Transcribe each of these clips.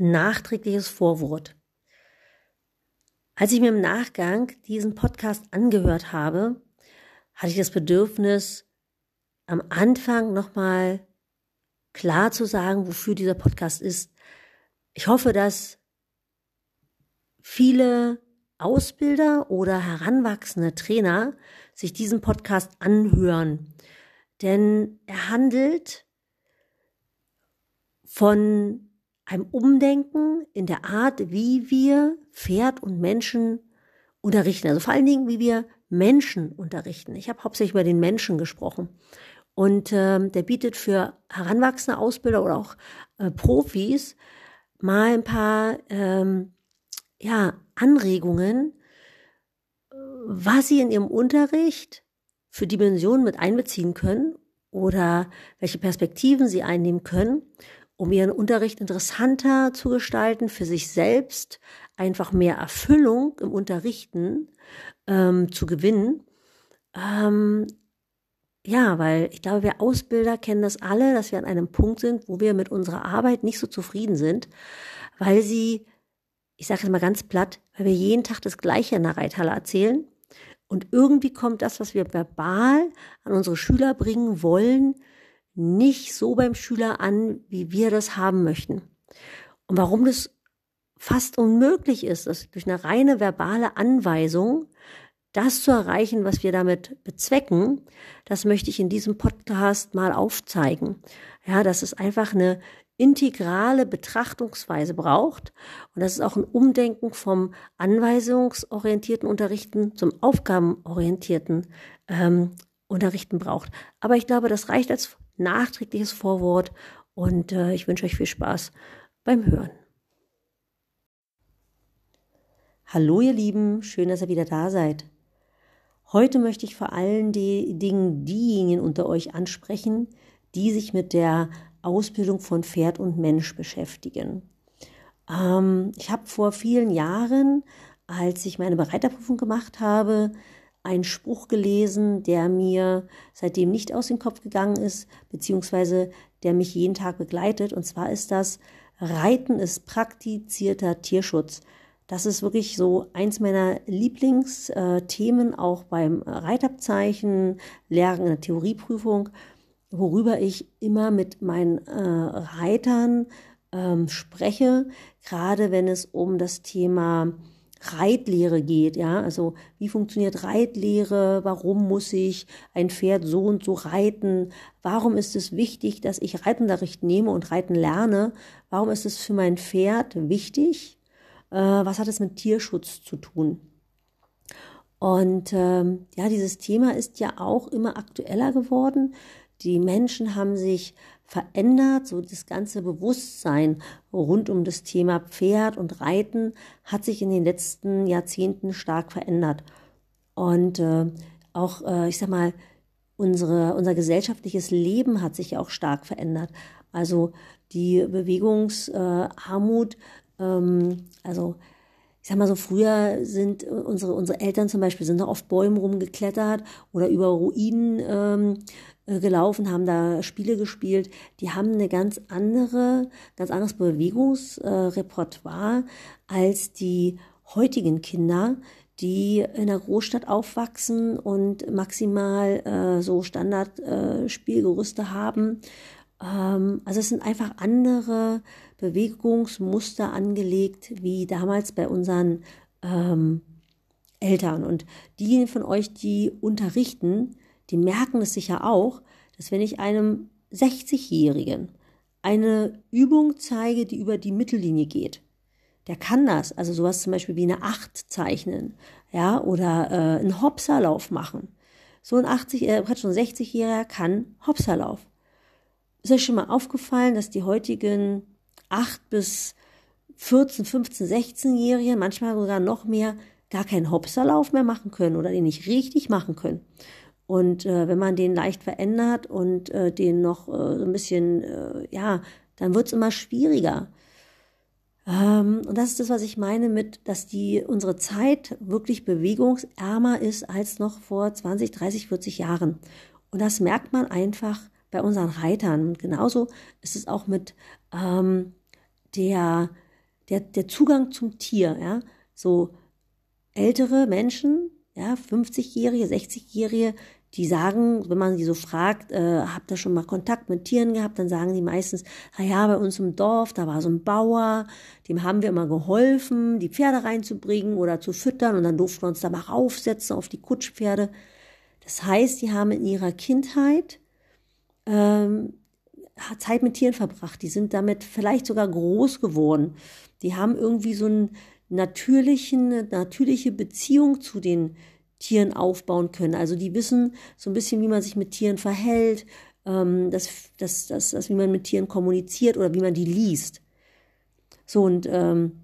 nachträgliches Vorwort. Als ich mir im Nachgang diesen Podcast angehört habe, hatte ich das Bedürfnis, am Anfang nochmal klar zu sagen, wofür dieser Podcast ist. Ich hoffe, dass viele Ausbilder oder heranwachsende Trainer sich diesen Podcast anhören. Denn er handelt von einem Umdenken in der Art, wie wir Pferd und Menschen unterrichten. Also vor allen Dingen, wie wir Menschen unterrichten. Ich habe hauptsächlich über den Menschen gesprochen. Und ähm, der bietet für heranwachsende Ausbilder oder auch äh, Profis mal ein paar ähm, ja, Anregungen, was sie in ihrem Unterricht für Dimensionen mit einbeziehen können oder welche Perspektiven sie einnehmen können, um ihren Unterricht interessanter zu gestalten, für sich selbst einfach mehr Erfüllung im Unterrichten ähm, zu gewinnen. Ähm, ja, weil ich glaube, wir Ausbilder kennen das alle, dass wir an einem Punkt sind, wo wir mit unserer Arbeit nicht so zufrieden sind, weil sie ich sage es mal ganz platt, weil wir jeden Tag das Gleiche in der Reithalle erzählen. Und irgendwie kommt das, was wir verbal an unsere Schüler bringen wollen, nicht so beim Schüler an, wie wir das haben möchten. Und warum das fast unmöglich ist, dass durch eine reine verbale Anweisung das zu erreichen, was wir damit bezwecken, das möchte ich in diesem Podcast mal aufzeigen. Ja, dass es einfach eine integrale Betrachtungsweise braucht und dass es auch ein Umdenken vom anweisungsorientierten Unterrichten zum aufgabenorientierten ähm, Unterrichten braucht. Aber ich glaube, das reicht als nachträgliches Vorwort und äh, ich wünsche euch viel Spaß beim Hören. Hallo ihr Lieben, schön, dass ihr wieder da seid. Heute möchte ich vor allen Dingen diejenigen unter euch ansprechen, die sich mit der Ausbildung von Pferd und Mensch beschäftigen. Ähm, ich habe vor vielen Jahren, als ich meine Bereiterprüfung gemacht habe, einen Spruch gelesen, der mir seitdem nicht aus dem Kopf gegangen ist, beziehungsweise der mich jeden Tag begleitet. Und zwar ist das, Reiten ist praktizierter Tierschutz. Das ist wirklich so eins meiner Lieblingsthemen, auch beim Reitabzeichen, Lernen in der Theorieprüfung worüber ich immer mit meinen äh, Reitern ähm, spreche, gerade wenn es um das Thema Reitlehre geht, ja, also wie funktioniert Reitlehre, warum muss ich ein Pferd so und so reiten, warum ist es wichtig, dass ich Reitunterricht nehme und reiten lerne, warum ist es für mein Pferd wichtig, äh, was hat es mit Tierschutz zu tun. Und ähm, ja, dieses Thema ist ja auch immer aktueller geworden. Die Menschen haben sich verändert, so das ganze Bewusstsein rund um das Thema Pferd und Reiten hat sich in den letzten Jahrzehnten stark verändert. Und äh, auch, äh, ich sag mal, unsere, unser gesellschaftliches Leben hat sich auch stark verändert. Also die Bewegungsarmut, äh, ähm, also ich sag mal so, früher sind unsere, unsere Eltern zum Beispiel sind noch auf Bäumen rumgeklettert oder über Ruinen ähm, äh, gelaufen, haben da Spiele gespielt, die haben eine ganz andere, ganz anderes Bewegungsrepertoire als die heutigen Kinder, die in der Großstadt aufwachsen und maximal äh, so Standard-Spielgerüste äh, haben. Ähm, also es sind einfach andere Bewegungsmuster angelegt wie damals bei unseren ähm, Eltern. Und diejenigen von euch, die unterrichten, die merken es sicher auch, dass wenn ich einem 60-Jährigen eine Übung zeige, die über die Mittellinie geht, der kann das, also sowas zum Beispiel wie eine Acht zeichnen, ja, oder äh, einen Hopserlauf machen. So ein 80, äh, schon 60-Jähriger kann Hopserlauf. Ist euch schon mal aufgefallen, dass die heutigen 8 bis 14, 15, 16-Jährigen, manchmal sogar noch mehr, gar keinen Hopserlauf mehr machen können oder den nicht richtig machen können? Und äh, wenn man den leicht verändert und äh, den noch äh, so ein bisschen, äh, ja, dann wird's immer schwieriger. Ähm, und das ist das, was ich meine mit, dass die unsere Zeit wirklich bewegungsärmer ist als noch vor 20, 30, 40 Jahren. Und das merkt man einfach bei unseren Reitern. Und genauso ist es auch mit ähm, der der, der Zugang zum Tier, ja, so ältere Menschen, ja, 50-Jährige, 60-Jährige, die sagen, wenn man sie so fragt, äh, habt ihr schon mal Kontakt mit Tieren gehabt, dann sagen die meistens, na ja, bei uns im Dorf, da war so ein Bauer, dem haben wir immer geholfen, die Pferde reinzubringen oder zu füttern und dann durften wir uns da mal raufsetzen auf die Kutschpferde. Das heißt, die haben in ihrer Kindheit ähm, Zeit mit Tieren verbracht, die sind damit vielleicht sogar groß geworden. Die haben irgendwie so einen natürlichen, natürliche Beziehung zu den Tieren aufbauen können. Also die wissen so ein bisschen, wie man sich mit Tieren verhält, ähm, das, das, das, das, wie man mit Tieren kommuniziert oder wie man die liest. So, und ähm,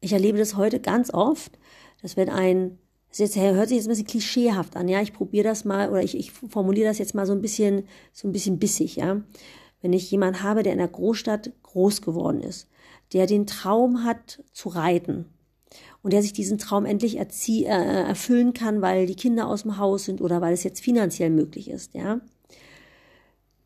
ich erlebe das heute ganz oft, dass wenn ein, das jetzt, hört sich jetzt ein bisschen klischeehaft an, ja, ich probiere das mal oder ich, ich formuliere das jetzt mal so ein bisschen, so ein bisschen bissig, ja. Wenn ich jemanden habe, der in der Großstadt groß geworden ist, der den Traum hat zu reiten, und der sich diesen Traum endlich erzie äh, erfüllen kann, weil die Kinder aus dem Haus sind oder weil es jetzt finanziell möglich ist, ja.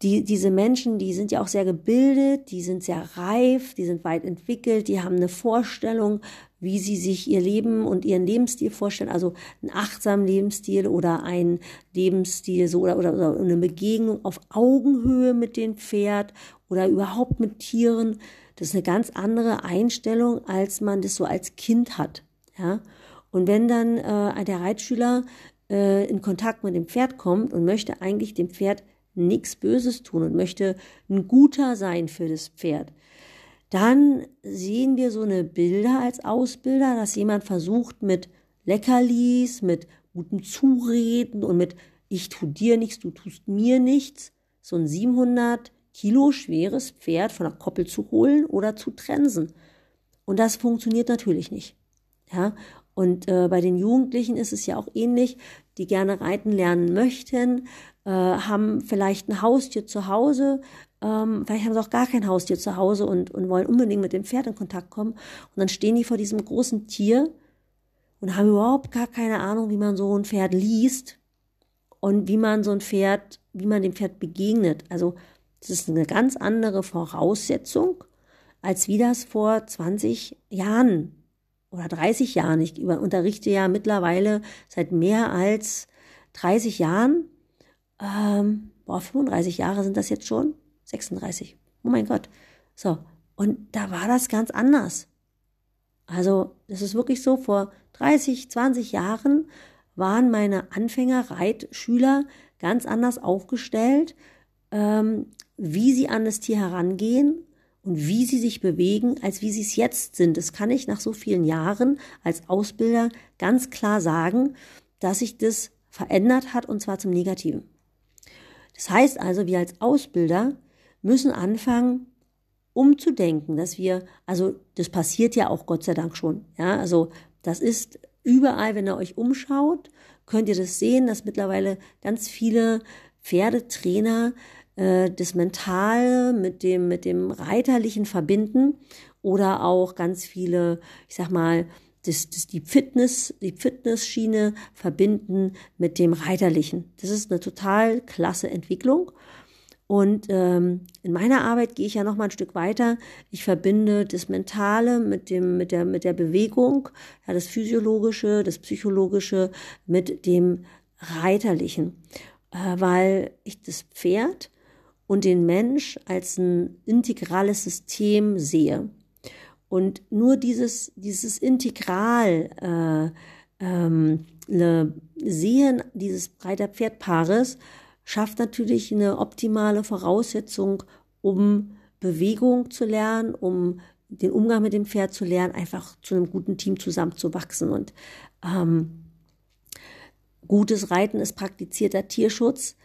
Die, diese Menschen, die sind ja auch sehr gebildet, die sind sehr reif, die sind weit entwickelt, die haben eine Vorstellung, wie sie sich ihr Leben und ihren Lebensstil vorstellen, also einen achtsamen Lebensstil oder einen Lebensstil so oder, oder, oder eine Begegnung auf Augenhöhe mit dem Pferd oder überhaupt mit Tieren. Das ist eine ganz andere Einstellung, als man das so als Kind hat. Ja? Und wenn dann äh, der Reitschüler äh, in Kontakt mit dem Pferd kommt und möchte eigentlich dem Pferd nichts Böses tun und möchte ein guter sein für das Pferd, dann sehen wir so eine Bilder als Ausbilder, dass jemand versucht mit Leckerlis, mit guten Zureden und mit ich tu dir nichts, du tust mir nichts, so ein 700 Kilo schweres Pferd von der Koppel zu holen oder zu trensen. Und das funktioniert natürlich nicht. Ja, und äh, bei den Jugendlichen ist es ja auch ähnlich, die gerne reiten lernen möchten, äh, haben vielleicht ein Haustier zu Hause, ähm, vielleicht haben sie auch gar kein Haustier zu Hause und, und wollen unbedingt mit dem Pferd in Kontakt kommen. Und dann stehen die vor diesem großen Tier und haben überhaupt gar keine Ahnung, wie man so ein Pferd liest und wie man so ein Pferd, wie man dem Pferd begegnet. Also das ist eine ganz andere Voraussetzung, als wie das vor 20 Jahren oder 30 Jahren. Ich unterrichte ja mittlerweile seit mehr als 30 Jahren. Ähm, boah, 35 Jahre sind das jetzt schon? 36. Oh mein Gott. So. Und da war das ganz anders. Also, das ist wirklich so, vor 30, 20 Jahren waren meine Anfänger-Reitschüler ganz anders aufgestellt, ähm, wie sie an das Tier herangehen, und wie sie sich bewegen, als wie sie es jetzt sind. Das kann ich nach so vielen Jahren als Ausbilder ganz klar sagen, dass sich das verändert hat und zwar zum Negativen. Das heißt also, wir als Ausbilder müssen anfangen, umzudenken, dass wir, also das passiert ja auch Gott sei Dank schon, ja, also das ist überall, wenn ihr euch umschaut, könnt ihr das sehen, dass mittlerweile ganz viele Pferdetrainer äh, das Mentale mit dem, mit dem Reiterlichen verbinden oder auch ganz viele, ich sag mal, das, das die Fitness, die Fitnessschiene verbinden mit dem Reiterlichen. Das ist eine total klasse Entwicklung. Und ähm, in meiner Arbeit gehe ich ja noch mal ein Stück weiter. Ich verbinde das Mentale mit dem mit der mit der Bewegung, ja, das Physiologische, das Psychologische mit dem Reiterlichen, äh, weil ich das Pferd und den Mensch als ein integrales System sehe. Und nur dieses, dieses Integral äh, ähm, ne, Sehen dieses Reiter-Pferd-Paares schafft natürlich eine optimale Voraussetzung, um Bewegung zu lernen, um den Umgang mit dem Pferd zu lernen, einfach zu einem guten Team zusammenzuwachsen. Und ähm, gutes Reiten ist praktizierter Tierschutz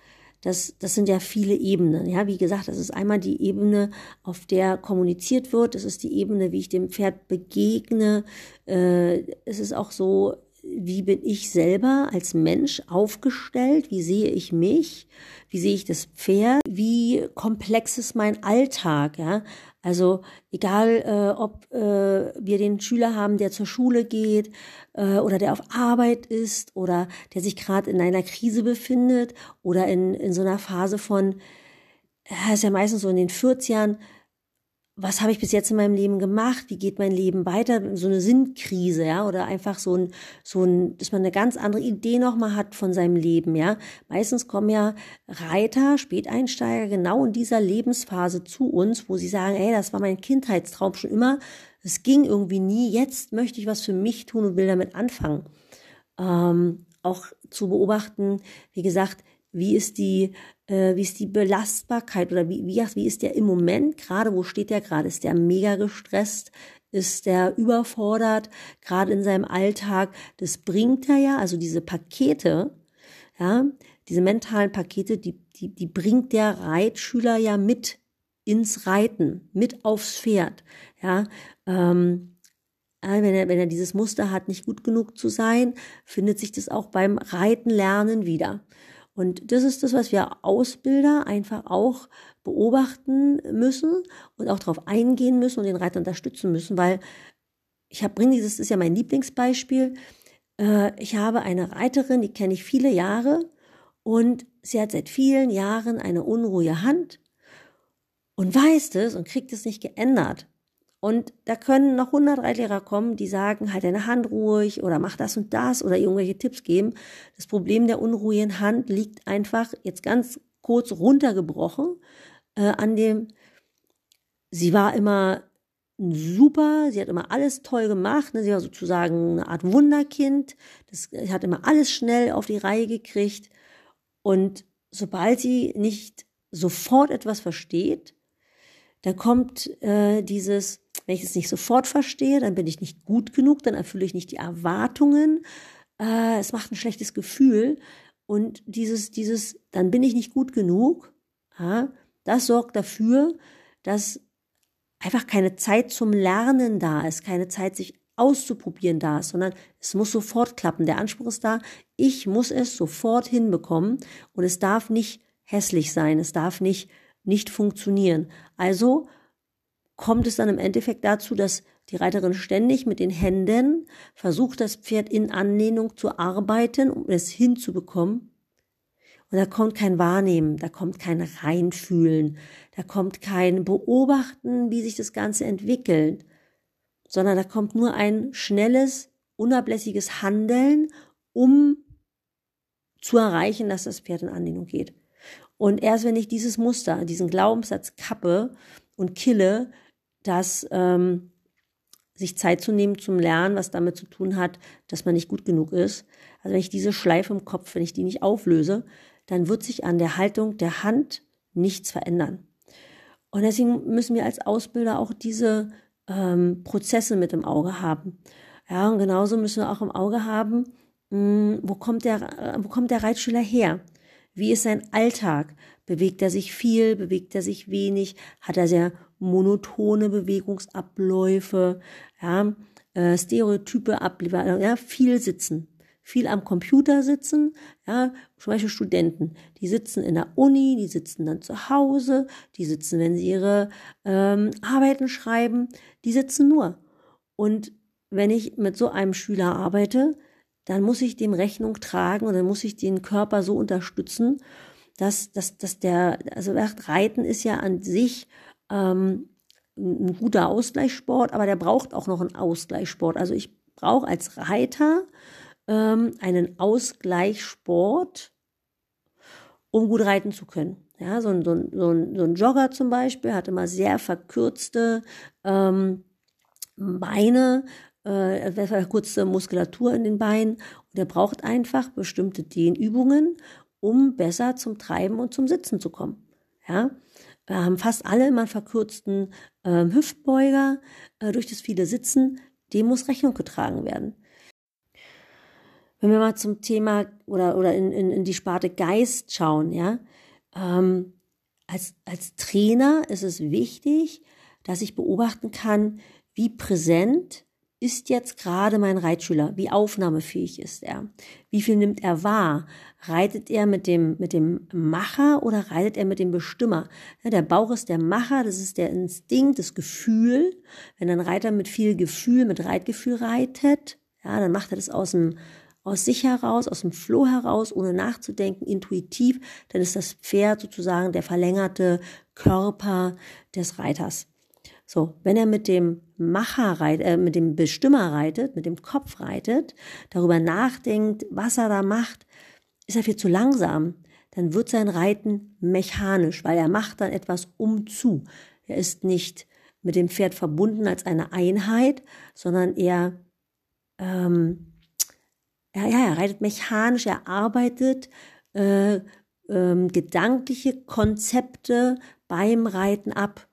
das, das sind ja viele Ebenen. Ja, wie gesagt, das ist einmal die Ebene, auf der kommuniziert wird. Das ist die Ebene, wie ich dem Pferd begegne. Äh, es ist auch so, wie bin ich selber als Mensch aufgestellt? Wie sehe ich mich? Wie sehe ich das Pferd? Wie komplex ist mein Alltag? Ja, also egal, äh, ob äh, wir den Schüler haben, der zur Schule geht äh, oder der auf Arbeit ist oder der sich gerade in einer Krise befindet oder in, in so einer Phase von, äh, ist ja meistens so in den 40ern, was habe ich bis jetzt in meinem Leben gemacht? Wie geht mein Leben weiter? So eine Sinnkrise, ja, oder einfach so ein, so ein, dass man eine ganz andere Idee nochmal hat von seinem Leben, ja. Meistens kommen ja Reiter, Späteinsteiger genau in dieser Lebensphase zu uns, wo sie sagen, ey, das war mein Kindheitstraum schon immer. Es ging irgendwie nie. Jetzt möchte ich was für mich tun und will damit anfangen. Ähm, auch zu beobachten, wie gesagt, wie ist die, äh, wie ist die Belastbarkeit oder wie, wie, wie ist der im Moment gerade, wo steht der gerade? Ist der mega gestresst? Ist der überfordert? Gerade in seinem Alltag? Das bringt er ja, also diese Pakete, ja, diese mentalen Pakete, die, die, die bringt der Reitschüler ja mit ins Reiten, mit aufs Pferd, ja, ähm, wenn er, wenn er dieses Muster hat, nicht gut genug zu sein, findet sich das auch beim Reiten lernen wieder. Und das ist das, was wir Ausbilder einfach auch beobachten müssen und auch darauf eingehen müssen und den Reiter unterstützen müssen, weil ich habe, bringe dieses, das ist ja mein Lieblingsbeispiel. Äh, ich habe eine Reiterin, die kenne ich viele Jahre und sie hat seit vielen Jahren eine unruhige Hand und weiß es und kriegt es nicht geändert. Und da können noch 100 Reitlehrer kommen, die sagen, halt deine Hand ruhig oder mach das und das oder irgendwelche Tipps geben. Das Problem der unruhigen Hand liegt einfach jetzt ganz kurz runtergebrochen äh, an dem, sie war immer super, sie hat immer alles toll gemacht, ne? sie war sozusagen eine Art Wunderkind, das hat immer alles schnell auf die Reihe gekriegt und sobald sie nicht sofort etwas versteht, dann kommt äh, dieses, wenn ich es nicht sofort verstehe, dann bin ich nicht gut genug, dann erfülle ich nicht die Erwartungen. Äh, es macht ein schlechtes Gefühl. Und dieses, dieses, dann bin ich nicht gut genug, ja, das sorgt dafür, dass einfach keine Zeit zum Lernen da ist, keine Zeit, sich auszuprobieren da ist, sondern es muss sofort klappen. Der Anspruch ist da, ich muss es sofort hinbekommen und es darf nicht hässlich sein, es darf nicht, nicht funktionieren. Also kommt es dann im Endeffekt dazu, dass die Reiterin ständig mit den Händen versucht, das Pferd in Anlehnung zu arbeiten, um es hinzubekommen. Und da kommt kein Wahrnehmen, da kommt kein Reinfühlen, da kommt kein Beobachten, wie sich das Ganze entwickelt, sondern da kommt nur ein schnelles, unablässiges Handeln, um zu erreichen, dass das Pferd in Anlehnung geht. Und erst wenn ich dieses Muster, diesen Glaubenssatz kappe und kille, dass ähm, sich Zeit zu nehmen zum Lernen, was damit zu tun hat, dass man nicht gut genug ist. Also wenn ich diese Schleife im Kopf, wenn ich die nicht auflöse, dann wird sich an der Haltung der Hand nichts verändern. Und deswegen müssen wir als Ausbilder auch diese ähm, Prozesse mit im Auge haben. Ja, und genauso müssen wir auch im Auge haben, mh, hm, wo kommt der, wo kommt der Reitschüler her? Wie ist sein Alltag? Bewegt er sich viel? Bewegt er sich wenig? Hat er sehr monotone Bewegungsabläufe? Ja, äh, Stereotype abliefern? Ja, viel sitzen. Viel am Computer sitzen, ja, zum Beispiel Studenten, die sitzen in der Uni, die sitzen dann zu Hause, die sitzen, wenn sie ihre ähm, Arbeiten schreiben, die sitzen nur. Und wenn ich mit so einem Schüler arbeite, dann muss ich dem Rechnung tragen und dann muss ich den Körper so unterstützen, dass, dass, dass der, also Reiten ist ja an sich ähm, ein guter Ausgleichssport, aber der braucht auch noch einen Ausgleichssport. Also ich brauche als Reiter ähm, einen Ausgleichssport, um gut reiten zu können. Ja, so ein, so ein, so ein, so ein Jogger zum Beispiel hat immer sehr verkürzte ähm, Beine, äh, verkürzte Muskulatur in den Beinen und er braucht einfach bestimmte Dehnübungen, um besser zum Treiben und zum Sitzen zu kommen. Ja, wir haben fast alle immer einen verkürzten äh, Hüftbeuger äh, durch das viele Sitzen, dem muss Rechnung getragen werden. Wenn wir mal zum Thema oder, oder in, in, in die Sparte Geist schauen, ja, ähm, als, als Trainer ist es wichtig, dass ich beobachten kann, wie präsent ist jetzt gerade mein Reitschüler? Wie aufnahmefähig ist er? Wie viel nimmt er wahr? Reitet er mit dem, mit dem Macher oder reitet er mit dem Bestimmer? Ja, der Bauch ist der Macher, das ist der Instinkt, das Gefühl. Wenn ein Reiter mit viel Gefühl, mit Reitgefühl reitet, ja, dann macht er das aus dem, aus sich heraus, aus dem Floh heraus, ohne nachzudenken, intuitiv, dann ist das Pferd sozusagen der verlängerte Körper des Reiters. So, wenn er mit dem Macher reitet, äh, mit dem Bestimmer reitet, mit dem Kopf reitet, darüber nachdenkt, was er da macht, ist er viel zu langsam. Dann wird sein Reiten mechanisch, weil er macht dann etwas umzu. Er ist nicht mit dem Pferd verbunden als eine Einheit, sondern er, ähm, er, ja, er reitet mechanisch, er arbeitet äh, ähm, gedankliche Konzepte beim Reiten ab.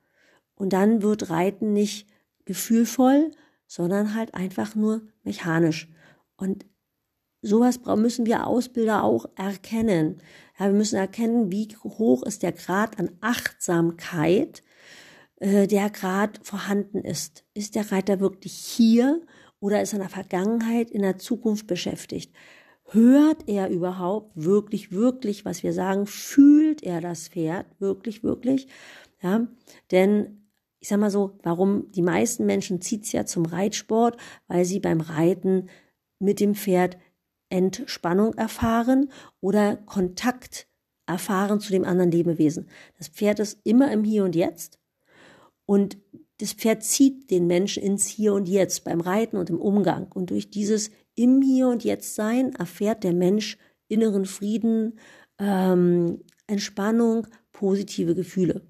Und dann wird Reiten nicht gefühlvoll, sondern halt einfach nur mechanisch. Und sowas müssen wir Ausbilder auch erkennen. Ja, wir müssen erkennen, wie hoch ist der Grad an Achtsamkeit, äh, der Grad vorhanden ist. Ist der Reiter wirklich hier oder ist er in der Vergangenheit, in der Zukunft beschäftigt? Hört er überhaupt wirklich, wirklich, was wir sagen? Fühlt er das Pferd wirklich, wirklich? Ja, denn ich sag mal so, warum die meisten Menschen zieht's ja zum Reitsport, weil sie beim Reiten mit dem Pferd Entspannung erfahren oder Kontakt erfahren zu dem anderen Lebewesen. Das Pferd ist immer im Hier und Jetzt und das Pferd zieht den Menschen ins Hier und Jetzt beim Reiten und im Umgang. Und durch dieses im Hier und Jetzt sein erfährt der Mensch inneren Frieden, ähm, Entspannung, positive Gefühle.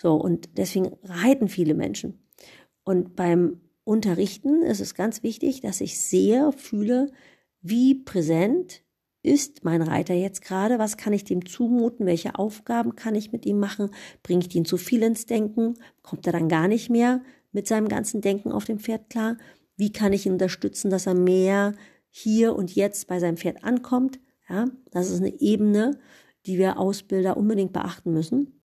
So, und deswegen reiten viele Menschen. Und beim Unterrichten ist es ganz wichtig, dass ich sehe, fühle, wie präsent ist mein Reiter jetzt gerade, was kann ich dem zumuten, welche Aufgaben kann ich mit ihm machen, bringe ich ihn zu viel ins Denken, kommt er dann gar nicht mehr mit seinem ganzen Denken auf dem Pferd klar, wie kann ich ihn unterstützen, dass er mehr hier und jetzt bei seinem Pferd ankommt, ja, das ist eine Ebene, die wir Ausbilder unbedingt beachten müssen.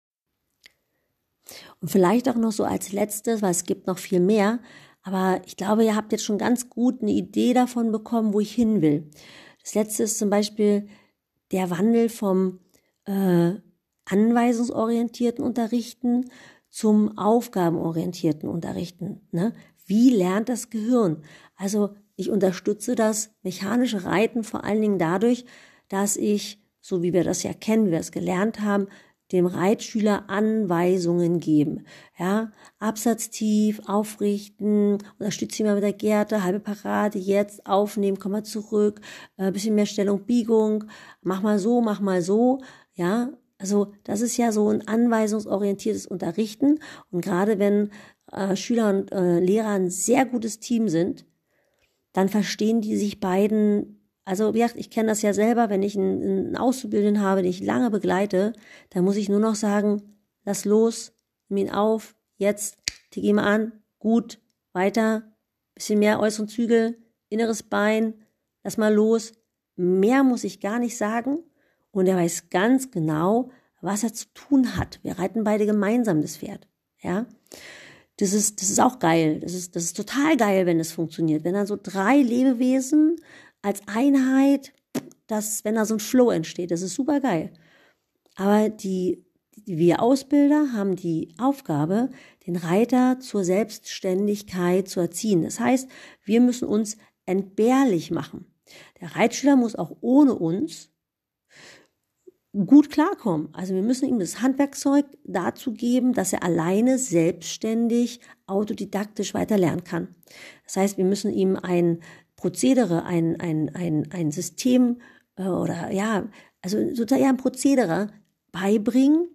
Und vielleicht auch noch so als letztes, weil es gibt noch viel mehr, aber ich glaube, ihr habt jetzt schon ganz gut eine Idee davon bekommen, wo ich hin will. Das letzte ist zum Beispiel der Wandel vom äh, anweisungsorientierten Unterrichten zum aufgabenorientierten Unterrichten. Ne? Wie lernt das Gehirn? Also ich unterstütze das mechanische Reiten vor allen Dingen dadurch, dass ich, so wie wir das ja kennen, wir es gelernt haben, dem Reitschüler Anweisungen geben. Ja, Absatz tief, aufrichten, unterstütze ihn mal mit der Gerte, halbe Parade, jetzt aufnehmen, komm mal zurück, äh, bisschen mehr Stellung, Biegung, mach mal so, mach mal so. Ja, also das ist ja so ein anweisungsorientiertes Unterrichten. Und gerade wenn äh, Schüler und äh, Lehrer ein sehr gutes Team sind, dann verstehen die sich beiden also, wie gesagt, ich kenne das ja selber, wenn ich einen, einen Auszubildenden habe, den ich lange begleite, dann muss ich nur noch sagen, lass los, nimm ihn auf, jetzt, tick ihn an, gut, weiter, bisschen mehr äußeren Zügel, inneres Bein, lass mal los. Mehr muss ich gar nicht sagen. Und er weiß ganz genau, was er zu tun hat. Wir reiten beide gemeinsam das Pferd. Ja. Das ist, das ist auch geil. Das ist, das ist total geil, wenn es funktioniert. Wenn dann so drei Lebewesen als Einheit, dass, wenn da so ein Flow entsteht, das ist super geil. Aber die, die, wir Ausbilder haben die Aufgabe, den Reiter zur Selbstständigkeit zu erziehen. Das heißt, wir müssen uns entbehrlich machen. Der Reitschüler muss auch ohne uns gut klarkommen. Also wir müssen ihm das Handwerkzeug dazu geben, dass er alleine selbstständig, autodidaktisch weiter lernen kann. Das heißt, wir müssen ihm ein Prozedere, ein, ein, ein, ein System äh, oder ja, also sozusagen ein Prozedere beibringen.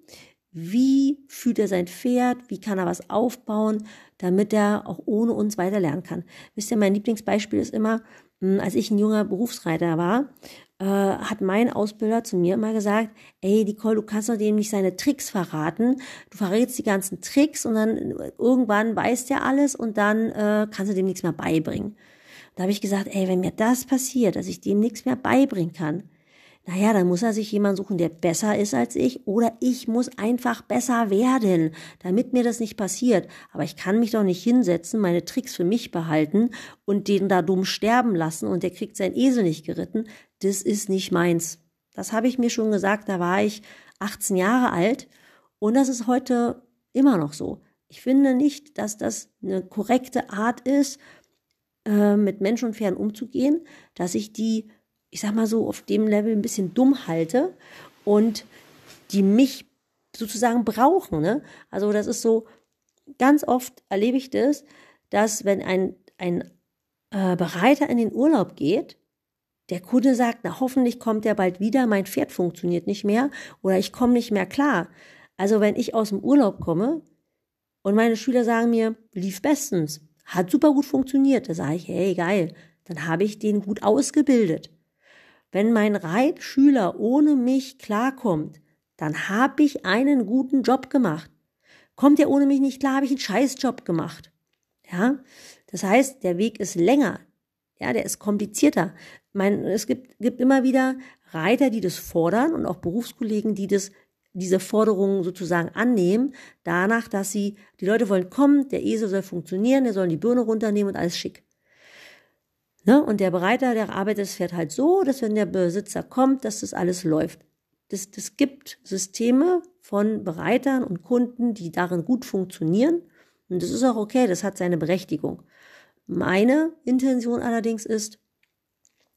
Wie fühlt er sein Pferd? Wie kann er was aufbauen, damit er auch ohne uns weiter lernen kann? Wisst ihr, mein Lieblingsbeispiel ist immer, hm, als ich ein junger Berufsreiter war, äh, hat mein Ausbilder zu mir immer gesagt, ey Nicole, du kannst doch dem nicht seine Tricks verraten. Du verrätst die ganzen Tricks und dann irgendwann weiß der alles und dann äh, kannst du dem nichts mehr beibringen. Da habe ich gesagt, ey, wenn mir das passiert, dass ich dem nichts mehr beibringen kann, naja, dann muss er sich jemand suchen, der besser ist als ich, oder ich muss einfach besser werden, damit mir das nicht passiert. Aber ich kann mich doch nicht hinsetzen, meine Tricks für mich behalten und den da dumm sterben lassen und der kriegt sein Esel nicht geritten. Das ist nicht meins. Das habe ich mir schon gesagt, da war ich 18 Jahre alt und das ist heute immer noch so. Ich finde nicht, dass das eine korrekte Art ist, äh, mit Menschen und Pferden umzugehen, dass ich die, ich sag mal so, auf dem Level ein bisschen dumm halte und die mich sozusagen brauchen. Ne? Also das ist so, ganz oft erlebe ich das, dass wenn ein, ein äh, Bereiter in den Urlaub geht, der Kunde sagt, na hoffentlich kommt er bald wieder, mein Pferd funktioniert nicht mehr oder ich komme nicht mehr klar. Also wenn ich aus dem Urlaub komme und meine Schüler sagen mir, lief bestens, hat super gut funktioniert, da sage ich, hey geil, dann habe ich den gut ausgebildet. Wenn mein Reitschüler ohne mich klarkommt, dann habe ich einen guten Job gemacht. Kommt er ohne mich nicht klar, habe ich einen Scheißjob gemacht. Ja, das heißt, der Weg ist länger. Ja, der ist komplizierter. Mein, es gibt, gibt immer wieder Reiter, die das fordern und auch Berufskollegen, die das, diese Forderungen sozusagen annehmen, danach, dass sie, die Leute wollen kommen, der Esel soll funktionieren, der soll die Birne runternehmen und alles schick. Ne? Und der Bereiter, der arbeitet das Pferd halt so, dass wenn der Besitzer kommt, dass das alles läuft. Das, das gibt Systeme von Bereitern und Kunden, die darin gut funktionieren. Und das ist auch okay, das hat seine Berechtigung. Meine Intention allerdings ist,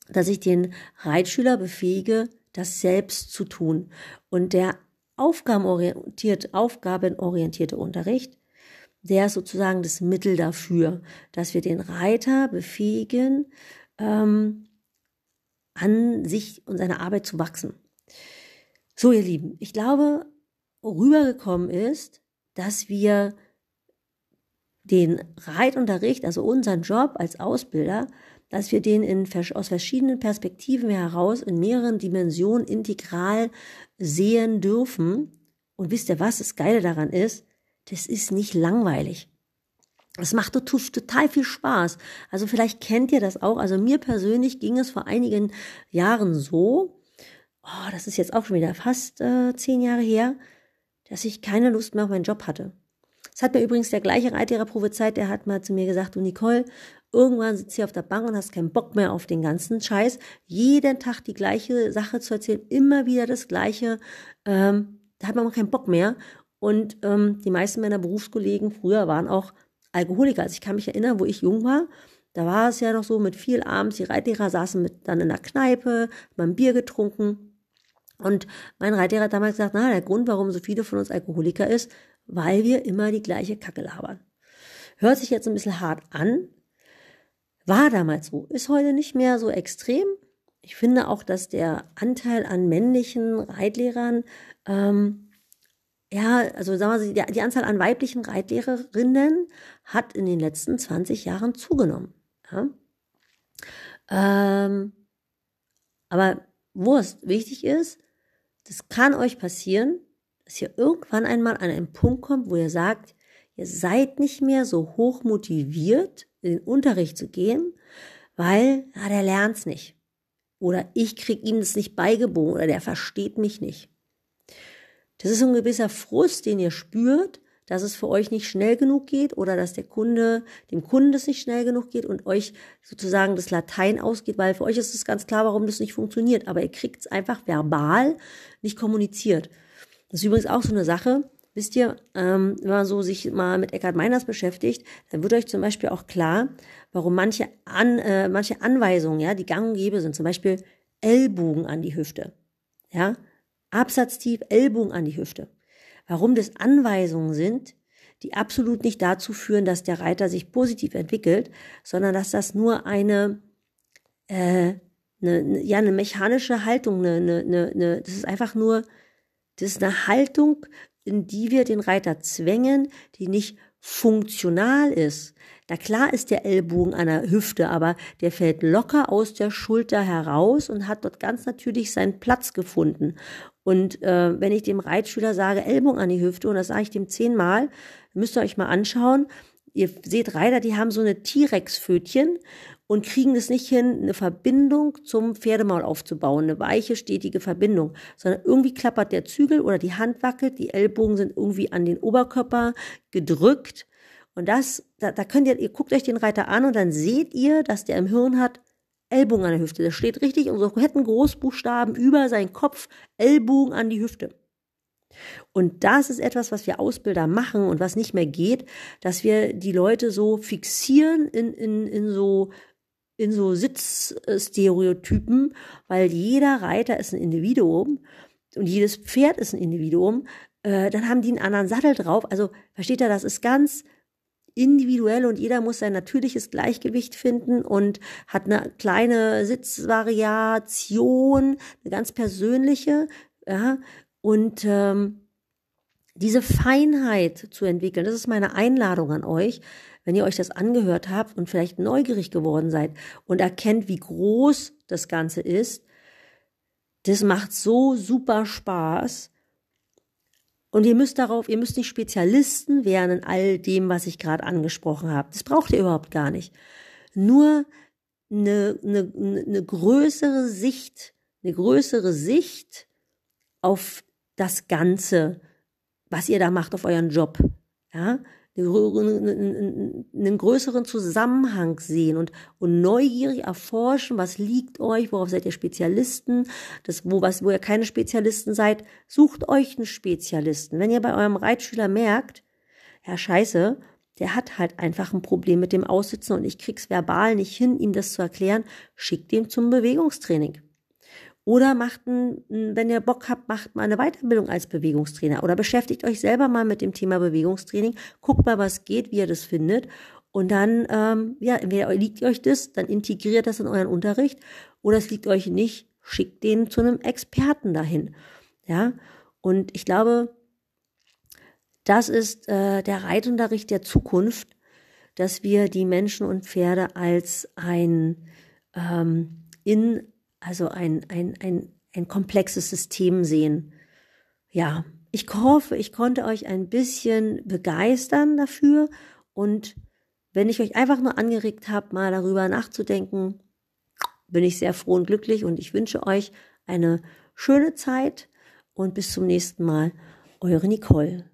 dass ich den Reitschüler befähige, das selbst zu tun. Und der aufgabenorientierte, aufgabenorientierte Unterricht, der ist sozusagen das Mittel dafür, dass wir den Reiter befähigen, ähm, an sich und seiner Arbeit zu wachsen. So, ihr Lieben, ich glaube, rübergekommen ist, dass wir den Reitunterricht, also unseren Job als Ausbilder, dass wir den in, aus verschiedenen Perspektiven heraus in mehreren Dimensionen integral sehen dürfen. Und wisst ihr, was das Geile daran ist? Das ist nicht langweilig. Es macht total viel Spaß. Also vielleicht kennt ihr das auch. Also mir persönlich ging es vor einigen Jahren so, oh, das ist jetzt auch schon wieder fast äh, zehn Jahre her, dass ich keine Lust mehr auf meinen Job hatte. Das hat mir übrigens der gleiche Reitlehrer prophezeit, der hat mal zu mir gesagt, du Nicole, irgendwann sitzt du auf der Bank und hast keinen Bock mehr auf den ganzen Scheiß. Jeden Tag die gleiche Sache zu erzählen, immer wieder das Gleiche. Ähm, da hat man auch keinen Bock mehr. Und ähm, die meisten meiner Berufskollegen früher waren auch Alkoholiker. Also ich kann mich erinnern, wo ich jung war, da war es ja noch so mit viel abends, die Reitlehrer saßen mit dann in der Kneipe, haben Bier getrunken. Und mein Reitlehrer hat damals gesagt, na, der Grund, warum so viele von uns Alkoholiker ist, weil wir immer die gleiche Kacke labern. Hört sich jetzt ein bisschen hart an, war damals so, ist heute nicht mehr so extrem. Ich finde auch, dass der Anteil an männlichen Reitlehrern, ähm, ja, also sagen wir mal, die, Anzahl an weiblichen Reitlehrerinnen hat in den letzten 20 Jahren zugenommen. Ja? Ähm, aber Wurst, wichtig ist, das kann euch passieren, dass ihr irgendwann einmal an einen Punkt kommt, wo ihr sagt, ihr seid nicht mehr so hoch motiviert, in den Unterricht zu gehen, weil ja, der lernt's nicht. Oder ich krieg ihm das nicht beigebogen oder der versteht mich nicht. Das ist ein gewisser Frust, den ihr spürt, dass es für euch nicht schnell genug geht oder dass der Kunde, dem Kunden das nicht schnell genug geht und euch sozusagen das Latein ausgeht, weil für euch ist es ganz klar, warum das nicht funktioniert. Aber ihr kriegt es einfach verbal nicht kommuniziert. Das ist übrigens auch so eine Sache. Wisst ihr, ähm, wenn man so sich mal mit Eckhard Meiners beschäftigt, dann wird euch zum Beispiel auch klar, warum manche, An, äh, manche Anweisungen, ja, die gang und sind, zum Beispiel Ellbogen an die Hüfte, ja, Absatztief, Ellbogen an die Hüfte. Warum das Anweisungen sind, die absolut nicht dazu führen, dass der Reiter sich positiv entwickelt, sondern dass das nur eine, äh, eine ja, eine mechanische Haltung, eine, eine, eine, das ist einfach nur das ist eine Haltung, in die wir den Reiter zwängen, die nicht funktional ist. Na klar ist der Ellbogen an der Hüfte, aber der fällt locker aus der Schulter heraus und hat dort ganz natürlich seinen Platz gefunden. Und äh, wenn ich dem Reitschüler sage, Ellbogen an die Hüfte, und das sage ich dem zehnmal, müsst ihr euch mal anschauen. Ihr seht Reiter, die haben so eine T-Rex-Fötchen und kriegen es nicht hin, eine Verbindung zum Pferdemaul aufzubauen, eine weiche, stetige Verbindung, sondern irgendwie klappert der Zügel oder die Hand wackelt, die Ellbogen sind irgendwie an den Oberkörper gedrückt. Und das, da, da könnt ihr, ihr guckt euch den Reiter an und dann seht ihr, dass der im Hirn hat, Ellbogen an der Hüfte. Das steht richtig und so hätten Großbuchstaben über seinen Kopf, Ellbogen an die Hüfte. Und das ist etwas, was wir Ausbilder machen und was nicht mehr geht, dass wir die Leute so fixieren in, in, in so in so Sitzstereotypen, weil jeder Reiter ist ein Individuum und jedes Pferd ist ein Individuum. äh, dann haben die einen anderen Sattel drauf. Also versteht ihr, das ist ganz individuell und jeder muss sein natürliches Gleichgewicht finden und hat eine kleine Sitzvariation, eine ganz persönliche, ja, und ähm, diese Feinheit zu entwickeln, das ist meine Einladung an euch, wenn ihr euch das angehört habt und vielleicht neugierig geworden seid und erkennt, wie groß das Ganze ist, das macht so super Spaß. Und ihr müsst darauf, ihr müsst nicht Spezialisten werden in all dem, was ich gerade angesprochen habe. Das braucht ihr überhaupt gar nicht. Nur eine, eine, eine größere Sicht, eine größere Sicht auf das Ganze, was ihr da macht auf euren Job. Ja, einen größeren Zusammenhang sehen und, und neugierig erforschen, was liegt euch, worauf seid ihr Spezialisten, das, wo, was, wo ihr keine Spezialisten seid, sucht euch einen Spezialisten. Wenn ihr bei eurem Reitschüler merkt, ja scheiße, der hat halt einfach ein Problem mit dem Aussitzen und ich krieg's verbal nicht hin, ihm das zu erklären, schickt ihn zum Bewegungstraining. Oder macht, ein, wenn ihr Bock habt, macht mal eine Weiterbildung als Bewegungstrainer. Oder beschäftigt euch selber mal mit dem Thema Bewegungstraining, guckt mal, was geht, wie ihr das findet. Und dann, ähm, ja, entweder liegt euch das, dann integriert das in euren Unterricht. Oder es liegt euch nicht, schickt den zu einem Experten dahin. Ja, und ich glaube, das ist äh, der Reitunterricht der Zukunft, dass wir die Menschen und Pferde als ein ähm, in also ein, ein, ein, ein komplexes System sehen. Ja, ich hoffe, ich konnte euch ein bisschen begeistern dafür und wenn ich euch einfach nur angeregt habe, mal darüber nachzudenken, bin ich sehr froh und glücklich und ich wünsche euch eine schöne Zeit und bis zum nächsten Mal. Eure Nicole.